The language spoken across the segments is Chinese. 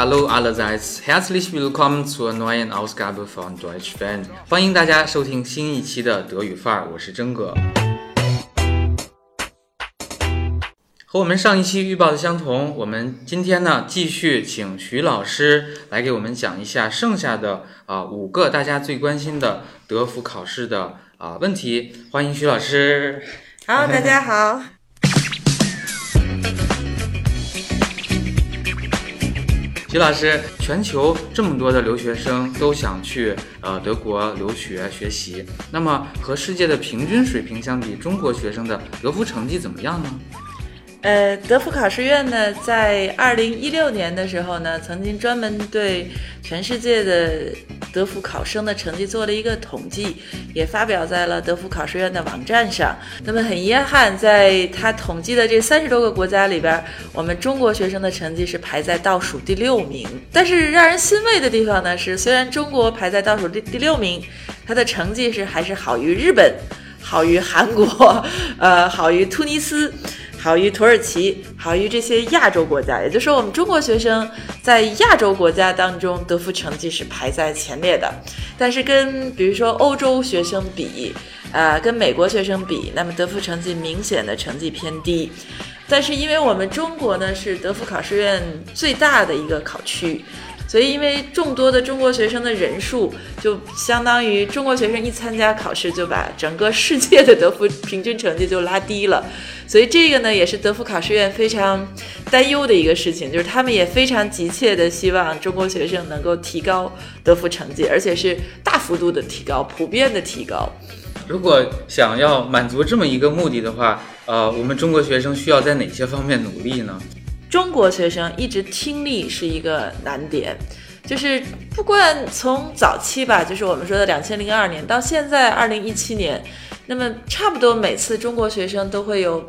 Hello, allerseits, herzlich willkommen zur neuen Ausgabe von Deutsch Fan。欢迎大家收听新一期的德语范儿，我是真哥。和我们上一期预报的相同，我们今天呢继续请徐老师来给我们讲一下剩下的啊五个大家最关心的德福考试的啊问题。欢迎徐老师。好，大家好。徐老师，全球这么多的留学生都想去呃德国留学学习，那么和世界的平均水平相比，中国学生的德福成绩怎么样呢？呃，德福考试院呢，在二零一六年的时候呢，曾经专门对全世界的德福考生的成绩做了一个统计，也发表在了德福考试院的网站上。那么很遗憾，在他统计的这三十多个国家里边，我们中国学生的成绩是排在倒数第六名。但是让人欣慰的地方呢，是虽然中国排在倒数第第六名，他的成绩是还是好于日本，好于韩国，呃，好于突尼斯。好于土耳其，好于这些亚洲国家，也就是说，我们中国学生在亚洲国家当中得福成绩是排在前列的。但是跟比如说欧洲学生比，呃，跟美国学生比，那么得福成绩明显的成绩偏低。但是因为我们中国呢是德福考试院最大的一个考区。所以，因为众多的中国学生的人数，就相当于中国学生一参加考试，就把整个世界的德福平均成绩就拉低了。所以，这个呢，也是德福考试院非常担忧的一个事情，就是他们也非常急切的希望中国学生能够提高德福成绩，而且是大幅度的提高，普遍的提高。如果想要满足这么一个目的的话，呃，我们中国学生需要在哪些方面努力呢？中国学生一直听力是一个难点，就是不管从早期吧，就是我们说的两千零二年到现在二零一七年，那么差不多每次中国学生都会有。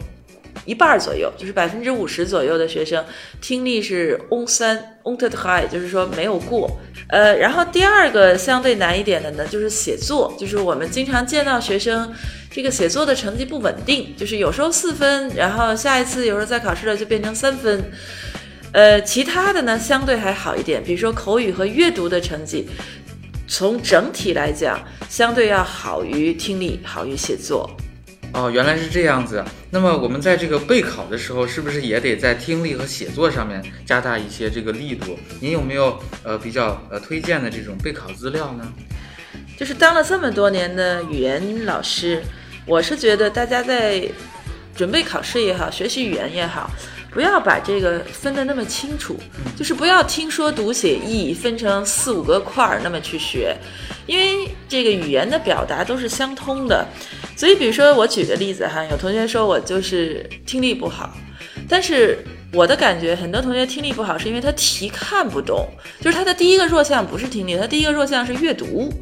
一半左右，就是百分之五十左右的学生听力是 on 三 on t high，就是说没有过。呃，然后第二个相对难一点的呢，就是写作，就是我们经常见到学生这个写作的成绩不稳定，就是有时候四分，然后下一次有时候再考试了就变成三分。呃，其他的呢相对还好一点，比如说口语和阅读的成绩，从整体来讲相对要好于听力，好于写作。哦，原来是这样子。那么我们在这个备考的时候，是不是也得在听力和写作上面加大一些这个力度？您有没有呃比较呃推荐的这种备考资料呢？就是当了这么多年的语言老师，我是觉得大家在准备考试也好，学习语言也好。不要把这个分得那么清楚，就是不要听说读写意分成四五个块儿那么去学，因为这个语言的表达都是相通的。所以，比如说我举个例子哈，有同学说我就是听力不好，但是我的感觉，很多同学听力不好是因为他题看不懂，就是他的第一个弱项不是听力，他第一个弱项是阅读。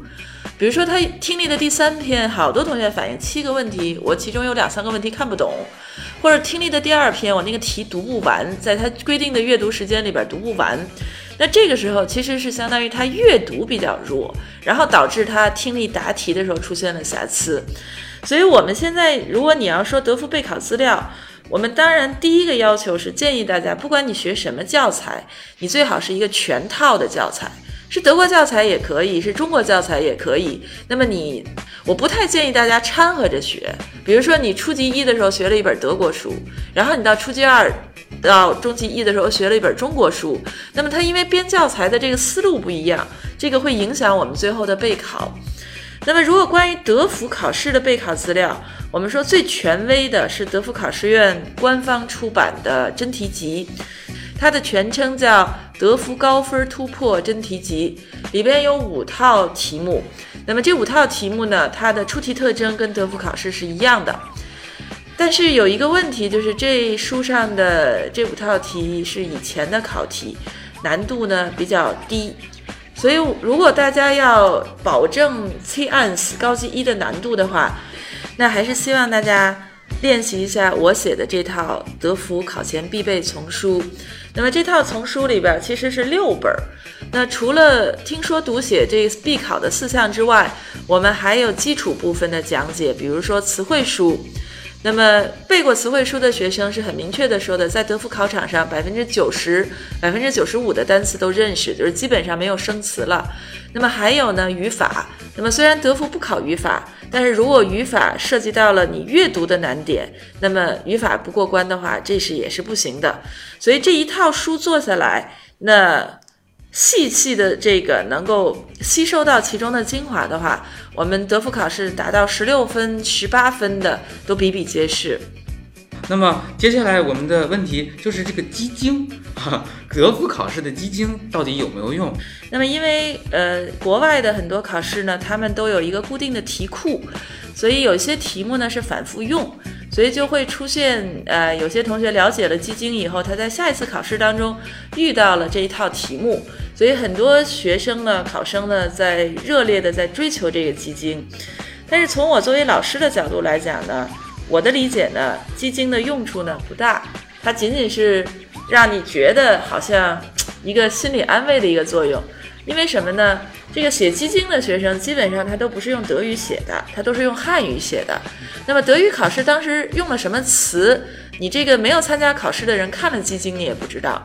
比如说他听力的第三篇，好多同学反映七个问题，我其中有两三个问题看不懂，或者听力的第二篇，我那个题读不完，在他规定的阅读时间里边读不完，那这个时候其实是相当于他阅读比较弱，然后导致他听力答题的时候出现了瑕疵。所以我们现在，如果你要说德福备考资料，我们当然第一个要求是建议大家，不管你学什么教材，你最好是一个全套的教材。是德国教材也可以，是中国教材也可以。那么你，我不太建议大家掺和着学。比如说，你初级一的时候学了一本德国书，然后你到初级二到中级一的时候学了一本中国书，那么它因为编教材的这个思路不一样，这个会影响我们最后的备考。那么，如果关于德福考试的备考资料，我们说最权威的是德福考试院官方出版的真题集。它的全称叫德福高分突破真题集，里边有五套题目。那么这五套题目呢，它的出题特征跟德福考试是一样的。但是有一个问题，就是这书上的这五套题是以前的考题，难度呢比较低。所以如果大家要保证 C ans 高级一的难度的话，那还是希望大家。练习一下我写的这套德福考前必备丛书。那么这套丛书里边其实是六本儿。那除了听说读写这必考的四项之外，我们还有基础部分的讲解，比如说词汇书。那么背过词汇书的学生是很明确的说的，在德福考场上百分之九十、百分之九十五的单词都认识，就是基本上没有生词了。那么还有呢，语法。那么虽然德福不考语法，但是如果语法涉及到了你阅读的难点，那么语法不过关的话，这是也是不行的。所以这一套书做下来，那。细细的这个能够吸收到其中的精华的话，我们德福考试达到十六分、十八分的都比比皆是。那么接下来我们的问题就是这个基金，德福考试的基金到底有没有用？那么因为呃国外的很多考试呢，他们都有一个固定的题库，所以有些题目呢是反复用。所以就会出现，呃，有些同学了解了基金以后，他在下一次考试当中遇到了这一套题目，所以很多学生呢，考生呢，在热烈的在追求这个基金。但是从我作为老师的角度来讲呢，我的理解呢，基金的用处呢不大，它仅仅是让你觉得好像一个心理安慰的一个作用。因为什么呢？这个写基金的学生基本上他都不是用德语写的，他都是用汉语写的。那么德语考试当时用了什么词？你这个没有参加考试的人看了基金你也不知道。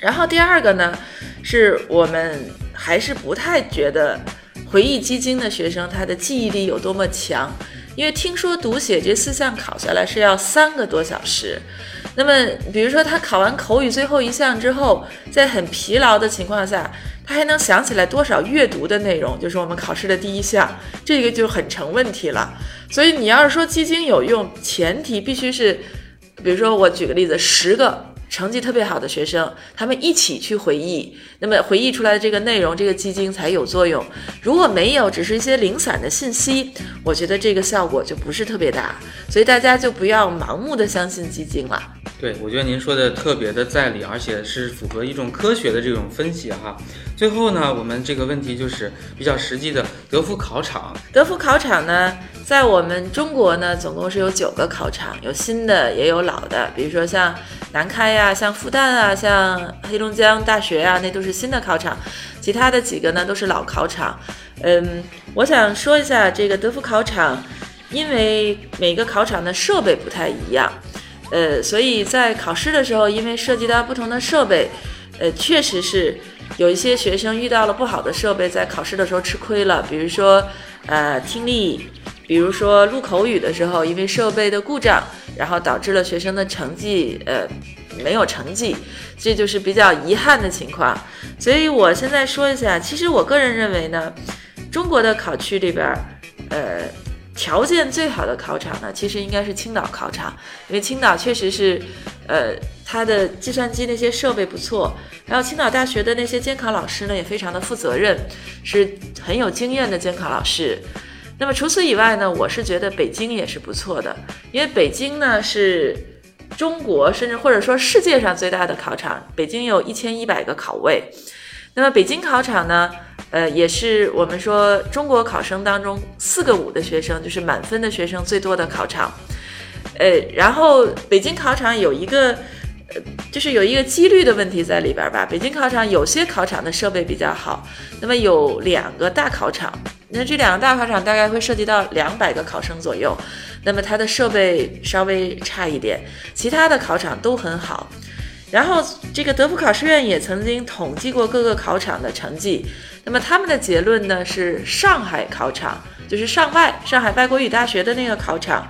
然后第二个呢，是我们还是不太觉得回忆基金的学生他的记忆力有多么强，因为听说读写这四项考下来是要三个多小时。那么比如说他考完口语最后一项之后，在很疲劳的情况下。他还能想起来多少阅读的内容？就是我们考试的第一项，这个就很成问题了。所以你要是说基金有用，前提必须是，比如说我举个例子，十个。成绩特别好的学生，他们一起去回忆，那么回忆出来的这个内容，这个基金才有作用。如果没有，只是一些零散的信息，我觉得这个效果就不是特别大。所以大家就不要盲目的相信基金了。对，我觉得您说的特别的在理，而且是符合一种科学的这种分析哈。最后呢，我们这个问题就是比较实际的，德福考场。德福考场呢，在我们中国呢，总共是有九个考场，有新的也有老的，比如说像。南开呀，像复旦啊，像黑龙江大学啊，那都是新的考场。其他的几个呢，都是老考场。嗯，我想说一下这个德福考场，因为每个考场的设备不太一样，呃，所以在考试的时候，因为涉及到不同的设备，呃，确实是有一些学生遇到了不好的设备，在考试的时候吃亏了。比如说，呃，听力，比如说录口语的时候，因为设备的故障。然后导致了学生的成绩，呃，没有成绩，这就是比较遗憾的情况。所以我现在说一下，其实我个人认为呢，中国的考区里边，呃，条件最好的考场呢，其实应该是青岛考场，因为青岛确实是，呃，它的计算机那些设备不错，然后青岛大学的那些监考老师呢，也非常的负责任，是很有经验的监考老师。那么除此以外呢，我是觉得北京也是不错的，因为北京呢是中国甚至或者说世界上最大的考场，北京有一千一百个考位。那么北京考场呢，呃，也是我们说中国考生当中四个五的学生，就是满分的学生最多的考场。呃，然后北京考场有一个，呃，就是有一个几率的问题在里边吧。北京考场有些考场的设备比较好，那么有两个大考场。那这两个大考场大概会涉及到两百个考生左右，那么它的设备稍微差一点，其他的考场都很好。然后这个德福考试院也曾经统计过各个考场的成绩，那么他们的结论呢是上海考场，就是上外上海外国语大学的那个考场，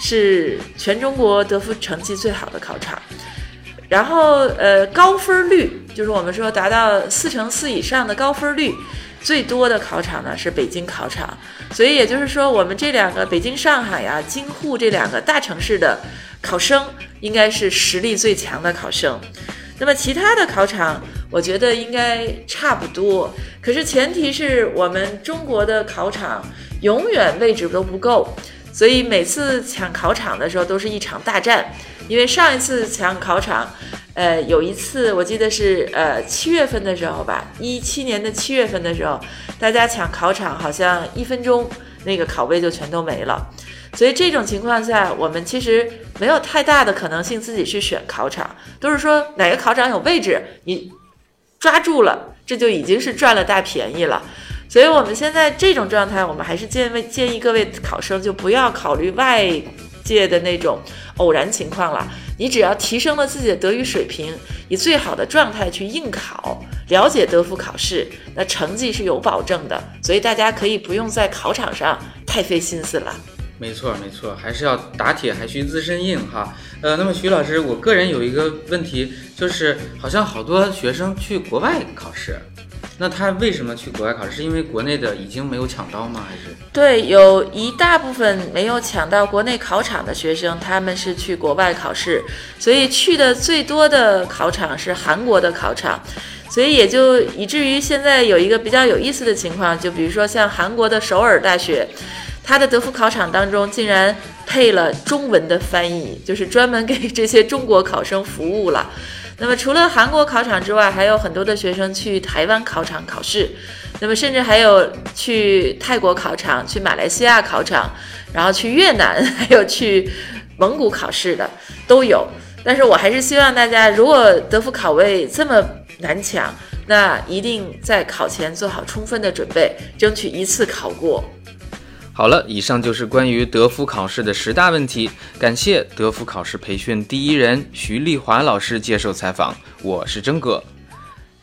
是全中国德福成绩最好的考场。然后呃高分率，就是我们说达到四乘四以上的高分率。最多的考场呢是北京考场，所以也就是说，我们这两个北京、上海呀、京沪这两个大城市的考生，应该是实力最强的考生。那么其他的考场，我觉得应该差不多。可是前提是我们中国的考场永远位置都不够，所以每次抢考场的时候都是一场大战。因为上一次抢考场。呃，有一次我记得是呃七月份的时候吧，一七年的七月份的时候，大家抢考场，好像一分钟那个考位就全都没了。所以这种情况下，我们其实没有太大的可能性自己去选考场，都是说哪个考场有位置，你抓住了，这就已经是赚了大便宜了。所以我们现在这种状态，我们还是建议建议各位考生就不要考虑外界的那种偶然情况了。你只要提升了自己的德语水平，以最好的状态去应考，了解德福考试，那成绩是有保证的。所以大家可以不用在考场上太费心思了。没错，没错，还是要打铁还需自身硬哈。呃，那么徐老师，我个人有一个问题，就是好像好多学生去国外考试，那他为什么去国外考试？是因为国内的已经没有抢到吗？还是？对，有一大部分没有抢到国内考场的学生，他们是去国外考试，所以去的最多的考场是韩国的考场，所以也就以至于现在有一个比较有意思的情况，就比如说像韩国的首尔大学。他的德福考场当中竟然配了中文的翻译，就是专门给这些中国考生服务了。那么除了韩国考场之外，还有很多的学生去台湾考场考试，那么甚至还有去泰国考场、去马来西亚考场，然后去越南，还有去蒙古考试的都有。但是我还是希望大家，如果德福考位这么难抢，那一定在考前做好充分的准备，争取一次考过。好了，以上就是关于德福考试的十大问题。感谢德福考试培训第一人徐丽华老师接受采访。我是真哥，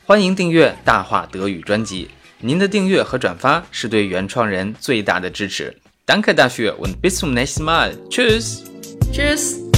欢迎订阅大话德语专辑。您的订阅和转发是对原创人最大的支持。Danke dafür und bis zum nächsten Mal. Tschüss. Tschüss.